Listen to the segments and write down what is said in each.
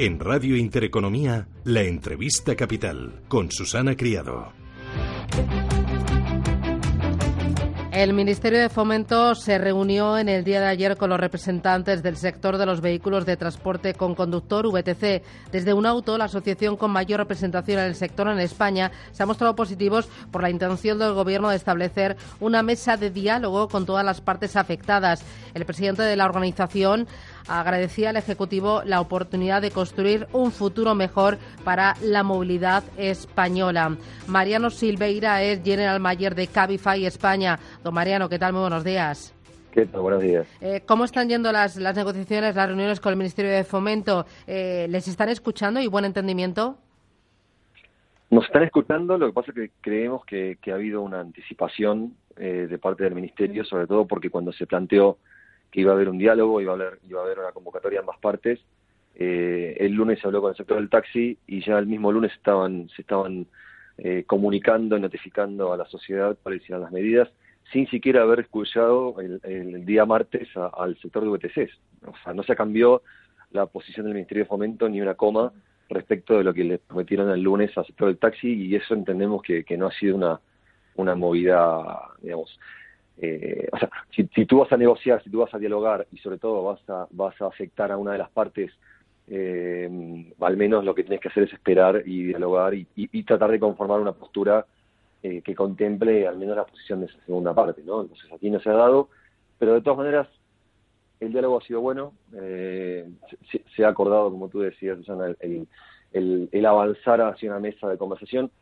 En Radio Intereconomía, la entrevista capital con Susana Criado. El Ministerio de Fomento se reunió en el día de ayer con los representantes del sector de los vehículos de transporte con conductor VTC. Desde un auto, la asociación con mayor representación en el sector en España, se ha mostrado positivos por la intención del Gobierno de establecer una mesa de diálogo con todas las partes afectadas. El presidente de la organización agradecía al Ejecutivo la oportunidad de construir un futuro mejor para la movilidad española. Mariano Silveira es General Mayer de Cabify España. Don Mariano, ¿qué tal? Muy buenos días. ¿Qué tal? Buenos días. Eh, ¿Cómo están yendo las, las, negociaciones, las reuniones con el Ministerio de Fomento? Eh, ¿Les están escuchando y buen entendimiento? Nos están escuchando, lo que pasa es que creemos que, que ha habido una anticipación eh, de parte del Ministerio, sobre todo porque cuando se planteó que iba a haber un diálogo, iba a haber, iba a haber una convocatoria en ambas partes. Eh, el lunes se habló con el sector del taxi y ya el mismo lunes estaban, se estaban eh, comunicando y notificando a la sociedad cuáles eran las medidas, sin siquiera haber escuchado el, día martes al sector de VTCs. O sea, no se cambió la posición del Ministerio de Fomento ni una coma respecto de lo que le prometieron el lunes al sector del taxi y eso entendemos que, que no ha sido una, una movida, digamos, eh, o sea, si, tú vas a negociar, si tú vas a dialogar y sobre todo vas a, vas a afectar a una de las partes, eh, al menos lo que tienes que hacer es esperar y dialogar y, tratar de conformar una postura eh, que contemple al menos la posición de esa segunda parte, ¿no? Entonces aquí no se ha dado, pero de todas maneras el diálogo ha sido bueno, se, ha acordado, como tú decías, Susana, el, el, el avanzar hacia una mesa de conversación.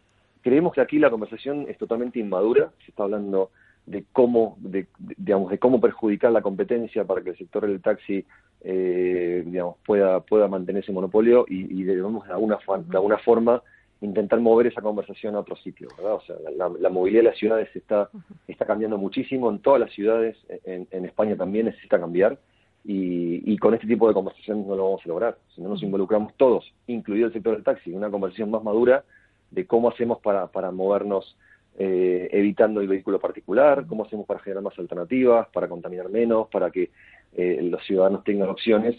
Creemos que aquí la conversación es totalmente inmadura, se está hablando de cómo, de, digamos, de cómo perjudicar la competencia para que el sector del taxi eh, digamos, pueda, pueda mantener ese monopolio y, debemos de alguna, de alguna forma intentar mover esa conversación a otro sitio, ¿verdad? O sea, la, movilidad de las ciudades está, está cambiando muchísimo, en todas las ciudades, en, España también necesita cambiar, y, y, con este tipo de conversaciones no lo vamos a lograr. Si no nos involucramos todos, incluido el sector del taxi, en una conversación más madura de cómo hacemos para, para movernos eh, evitando el vehículo particular, cómo hacemos para generar más alternativas, para contaminar menos, para que eh, los ciudadanos tengan opciones,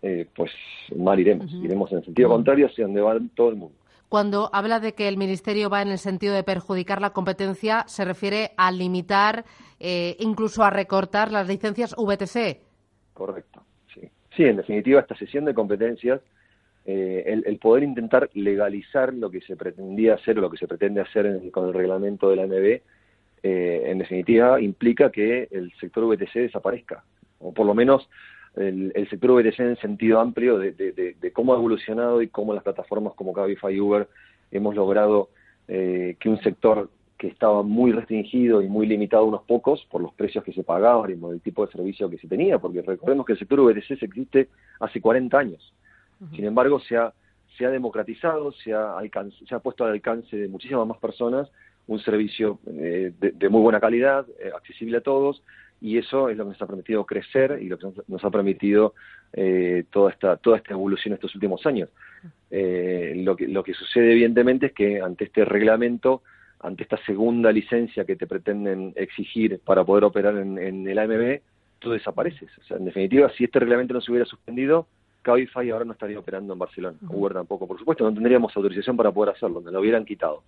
eh, pues mal iremos. Iremos en el sentido contrario hacia donde va todo el mundo. Cuando habla de que el Ministerio va en el sentido de perjudicar la competencia, ¿se refiere a limitar, incluso a recortar las licencias VTC? Correcto, sí. Sí, en definitiva, esta sesión de competencias eh, el, poder intentar legalizar lo que se pretendía hacer o lo que se pretende hacer con el reglamento de la MB, eh, en definitiva, implica que el sector VTC desaparezca, o por lo menos el, sector VTC en sentido amplio de, cómo ha evolucionado y cómo las plataformas como Cabify y Uber hemos logrado eh, que un sector que estaba muy restringido y muy limitado a unos pocos por los precios que se pagaban y por el tipo de servicio que se tenía, porque recordemos que el sector VTC existe hace 40 años. Sin embargo, se ha, se ha democratizado, se ha, se ha puesto al alcance de muchísimas más personas un servicio eh, de, muy buena calidad, eh, accesible a todos, y eso es lo que nos ha permitido crecer y lo que nos ha permitido eh, toda esta toda esta evolución estos últimos años. lo que lo que sucede evidentemente es que ante este reglamento, ante esta segunda licencia que te pretenden exigir para poder operar en, en el AMB, tú desapareces. O sea, en definitiva, si este reglamento no se hubiera suspendido, Cabify ahora no estaría operando en Barcelona. Uber tampoco, por supuesto, no tendríamos autorización para poder hacerlo, nos lo hubieran quitado.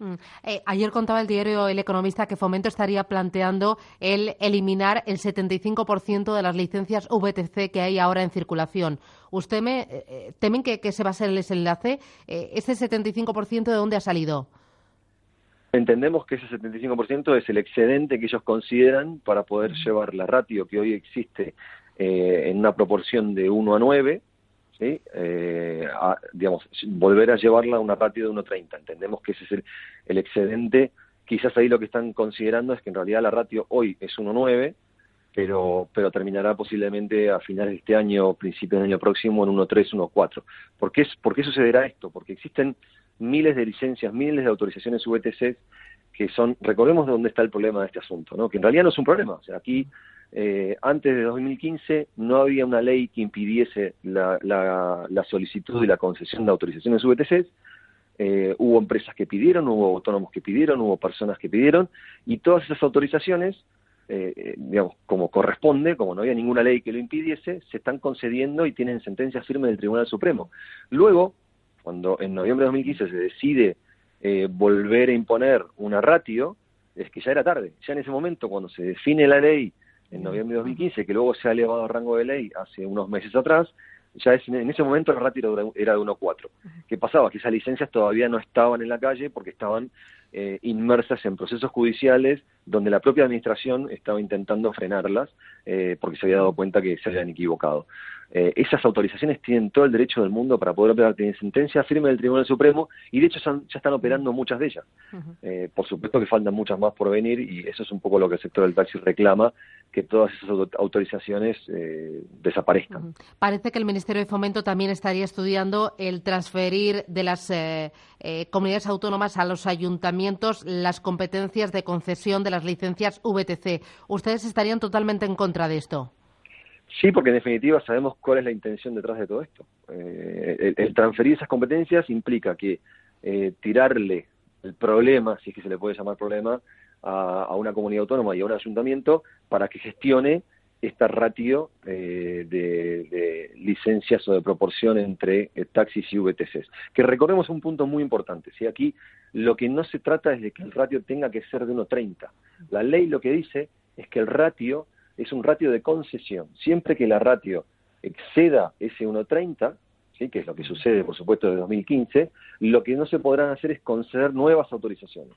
Mm. Eh, ayer contaba el diario El Economista que Fomento estaría planteando el eliminar el 75% de las licencias VTC que hay ahora en circulación. ¿Usted me eh, eh, temen que, que, se va a ser el desenlace? ¿Ese 75% de dónde ha salido? Entendemos que ese 75% es el excedente que ellos consideran para poder llevar la ratio que hoy existe eh, en una proporción de 1 a 9, ¿sí? Eh, digamos, volver a llevarla a una ratio de 1,30. Entendemos que ese es el, excedente. Quizás ahí lo que están considerando es que en realidad la ratio hoy es 1,9, pero, pero terminará posiblemente a finales de este año, principios del año próximo, en 1,3, 1,4. ¿Por qué, ¿Por qué sucederá esto? Porque existen miles de licencias, miles de autorizaciones VTC que son, recordemos de dónde está el problema de este asunto, ¿no? que en realidad no es un problema. O sea, aquí eh, antes de 2015 no había una ley que impidiese la, la, solicitud y la concesión de autorizaciones VTC. Eh, hubo empresas que pidieron, hubo autónomos que pidieron, hubo personas que pidieron, y todas esas autorizaciones eh, eh, digamos, como corresponde, como no había ninguna ley que lo impidiese, se están concediendo y tienen sentencia firme del Tribunal Supremo. Luego, cuando en noviembre de 2015 se decide eh, volver a imponer una ratio, es que ya era tarde. Ya en ese momento, cuando se define la ley en noviembre de 2015, que luego se ha elevado a rango de ley hace unos meses atrás, ya es, en ese momento la ratio era de 1.4. ¿Qué pasaba? Que esas licencias todavía no estaban en la calle porque estaban eh, inmersas en procesos judiciales donde la propia administración estaba intentando frenarlas eh, porque se había dado cuenta que se habían equivocado. Eh, esas autorizaciones tienen todo el derecho del mundo para poder operar. Tienen sentencia firme del Tribunal Supremo y de hecho ya están operando muchas de ellas. por supuesto que faltan muchas más por venir y eso es un poco lo que el sector del taxi reclama, que todas esas autorizaciones desaparezcan. Parece que el Ministerio de Fomento también estaría estudiando el transferir de las comunidades autónomas a los ayuntamientos las competencias de concesión de las licencias VTC. ¿Ustedes estarían totalmente en contra de esto? Sí, porque en definitiva sabemos cuál es la intención detrás de todo esto. Eh, el, transferir esas competencias implica que eh, tirarle el problema, si es que se le puede llamar problema, a, una comunidad autónoma y a un ayuntamiento para que gestione esta ratio eh, de, licencias o de proporción entre eh, taxis y VTCs. Que recordemos un punto muy importante. Si Aquí lo que no se trata es de que el ratio tenga que ser de 1,30. La ley lo que dice es que el ratio es un ratio de concesión. Siempre que la ratio exceda ese 1,30, ¿sí? que es lo que sucede, por supuesto, desde 2015, lo que no se podrán hacer es conceder nuevas autorizaciones.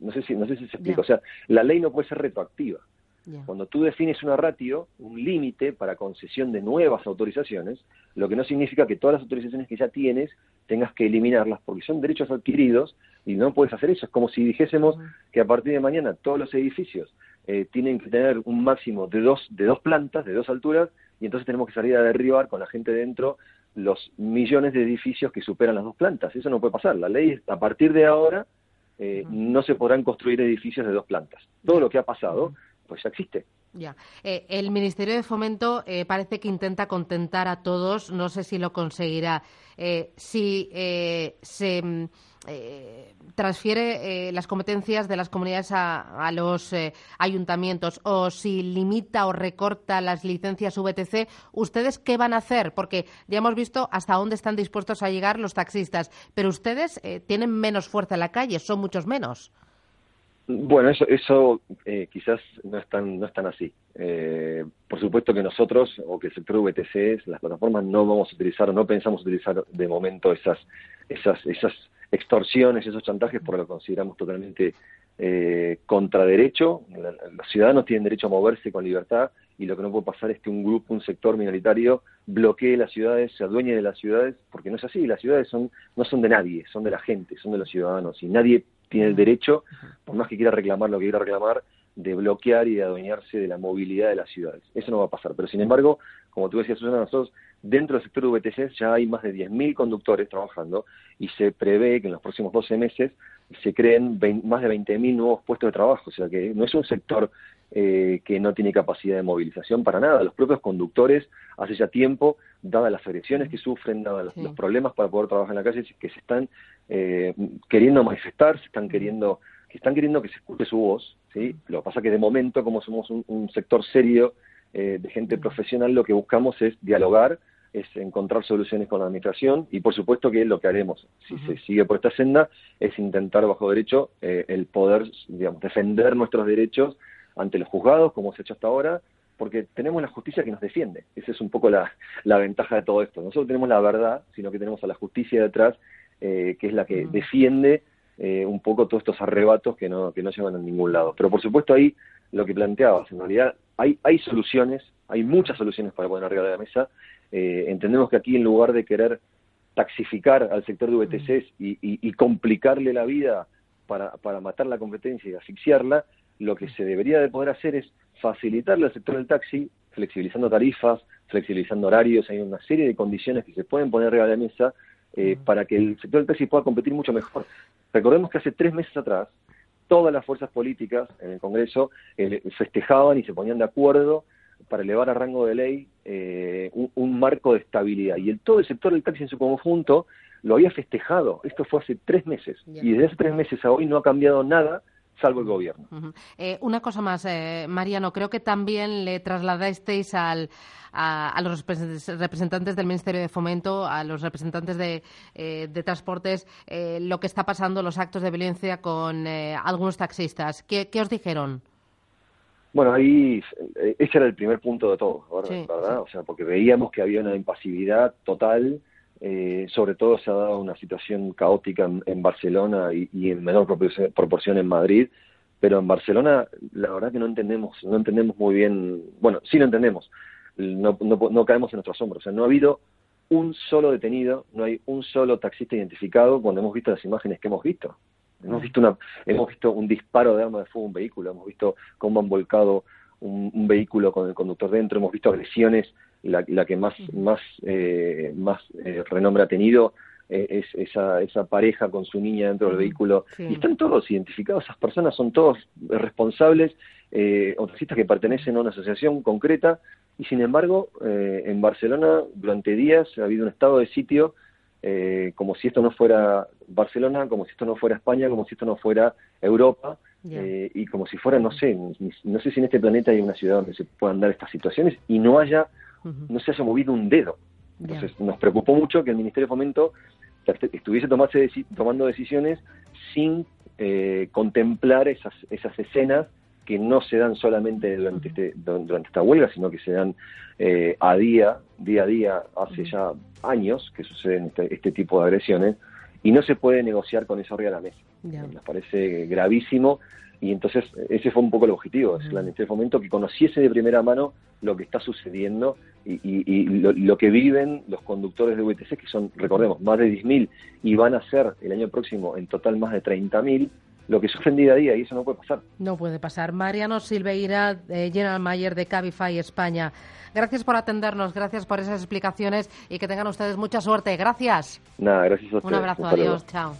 No sé si, no sé si se explica. O sea, la ley no puede ser retroactiva. Cuando tú defines una ratio, un límite para concesión de nuevas autorizaciones, lo que no significa que todas las autorizaciones que ya tienes tengas que eliminarlas porque son derechos adquiridos y no puedes hacer eso. Es como si dijésemos que a partir de mañana todos los edificios eh, tienen que tener un máximo de dos, de dos plantas, de dos alturas, y entonces tenemos que salir a derribar con la gente dentro los millones de edificios que superan las dos plantas. Eso no puede pasar. La ley, a partir de ahora, eh, no se podrán construir edificios de dos plantas. Todo lo que ha pasado pues existe. Ya. Eh, el Ministerio de Fomento eh, parece que intenta contentar a todos, no sé si lo conseguirá. Eh, si se mm, transfiere las competencias de las comunidades a, los ayuntamientos o si limita o recorta las licencias VTC, ¿ustedes qué van a hacer? Porque ya hemos visto hasta dónde están dispuestos a llegar los taxistas, pero ustedes tienen menos fuerza en la calle, son muchos menos. Bueno, eso, eso eh, quizás no es tan, no es tan así. Eh, por supuesto que nosotros, o que el sector VTC, las plataformas, no vamos a utilizar, o no pensamos utilizar de momento esas, esas, esas extorsiones, esos chantajes, porque lo consideramos totalmente eh, contra derecho. los ciudadanos tienen derecho a moverse con libertad y lo que no puede pasar es que un grupo, un sector minoritario bloquee las ciudades, se adueñe de las ciudades, porque no es así. Las ciudades son, no son de nadie, son de la gente, son de los ciudadanos y nadie tiene el derecho, por más que quiera reclamar lo que quiera reclamar, de bloquear y de adueñarse de la movilidad de las ciudades. Eso no va a pasar. Pero sin embargo, como tú decías, Susana, nosotros dentro del sector VTC ya hay más de 10.000 conductores trabajando y se prevé que en los próximos 12 meses se creen más de 20.000 nuevos puestos de trabajo. O sea que no es un sector eh, que no tiene capacidad de movilización para nada. Los propios conductores hace ya tiempo, dadas las agresiones que sufren, dadas los, problemas para poder trabajar en la calle, que se están eh, queriendo manifestar, se están queriendo que están queriendo que se escuche su voz, ¿sí? Lo que pasa es que de momento, como somos un, sector serio eh, de gente profesional, lo que buscamos es dialogar, es encontrar soluciones con la administración y por supuesto que lo que haremos, si se sigue por esta senda, es intentar bajo derecho el poder, digamos, defender nuestros derechos ante los juzgados, como se ha hecho hasta ahora, porque tenemos la justicia que nos defiende. Esa es un poco la, ventaja de todo esto. Nosotros tenemos la verdad, sino que tenemos a la justicia detrás, eh, que es la que defiende eh, un poco todos estos arrebatos que no, que no llevan a ningún lado. Pero por supuesto ahí lo que planteabas, en realidad hay, hay soluciones, hay muchas soluciones para poner arriba de la mesa. Eh, entendemos que aquí en lugar de querer taxificar al sector de VTCs y, y complicarle la vida para, para matar la competencia y asfixiarla, lo que se debería de poder hacer es facilitarle al sector del taxi, flexibilizando tarifas, flexibilizando horarios, hay una serie de condiciones que se pueden poner arriba de la mesa eh, para que el sector del taxi pueda competir mucho mejor. Recordemos que hace tres meses atrás, todas las fuerzas políticas en el Congreso eh, festejaban y se ponían de acuerdo para elevar a rango de ley eh, un, marco de estabilidad. Y el, todo el sector del taxi en su conjunto lo había festejado. Esto fue hace tres meses. Y desde hace tres meses a hoy no ha cambiado nada salvo el gobierno. Eh, una cosa más, eh, Mariano, creo que también le trasladasteis al, a, los representantes del Ministerio de Fomento, a los representantes de, eh, Transportes, lo que está pasando, los actos de violencia con algunos taxistas. ¿Qué, os dijeron? Bueno, ahí ese era el primer punto de todo, ¿verdad? O sea, porque veíamos que había una impasividad total eh, sobre todo se ha dado una situación caótica en, Barcelona y, en menor proporción en Madrid, pero en Barcelona la verdad que no entendemos, no entendemos muy bien, bueno, sí lo entendemos, no, no, caemos en nuestro asombro, o sea, no ha habido un solo detenido, no hay un solo taxista identificado cuando hemos visto las imágenes que hemos visto. Hemos visto, una, hemos visto un disparo de arma de fuego a un vehículo, hemos visto cómo han volcado un vehículo con el conductor dentro, hemos visto agresiones la, la que más, más, eh, más eh, renombre ha tenido eh, es esa, esa pareja con su niña dentro del vehículo. Y están todos identificados, esas personas son todos responsables, eh, taxistas que pertenecen a una asociación concreta, y sin embargo, eh, en Barcelona durante días ha habido un estado de sitio eh, como si esto no fuera Barcelona, como si esto no fuera España, como si esto no fuera Europa, eh, y como si fuera, no sé, no sé si en este planeta hay una ciudad donde se puedan dar estas situaciones y no haya no se haya movido un dedo. Entonces nos preocupó mucho que el Ministerio de Fomento estuviese tomando decisiones sin eh, contemplar esas, esas escenas que no se dan solamente durante, este, durante esta huelga, sino que se dan eh, a día, día a día, hace ya años que suceden este, este, tipo de agresiones, y no se puede negociar con eso arriba de la mesa. Nos parece gravísimo y entonces ese fue un poco el objetivo, es la Ministerio de Fomento que conociese de primera mano lo que está sucediendo y, lo, que viven los conductores de VTC, que son, recordemos, más de 10.000 y van a ser el año próximo en total más de 30.000, lo que sufren día a día y eso no puede pasar. No puede pasar. Mariano Silveira, eh, General Mayer de Cabify España. Gracias por atendernos, gracias por esas explicaciones y que tengan ustedes mucha suerte. Gracias. Nada, gracias a ustedes. Un abrazo, adiós, chao.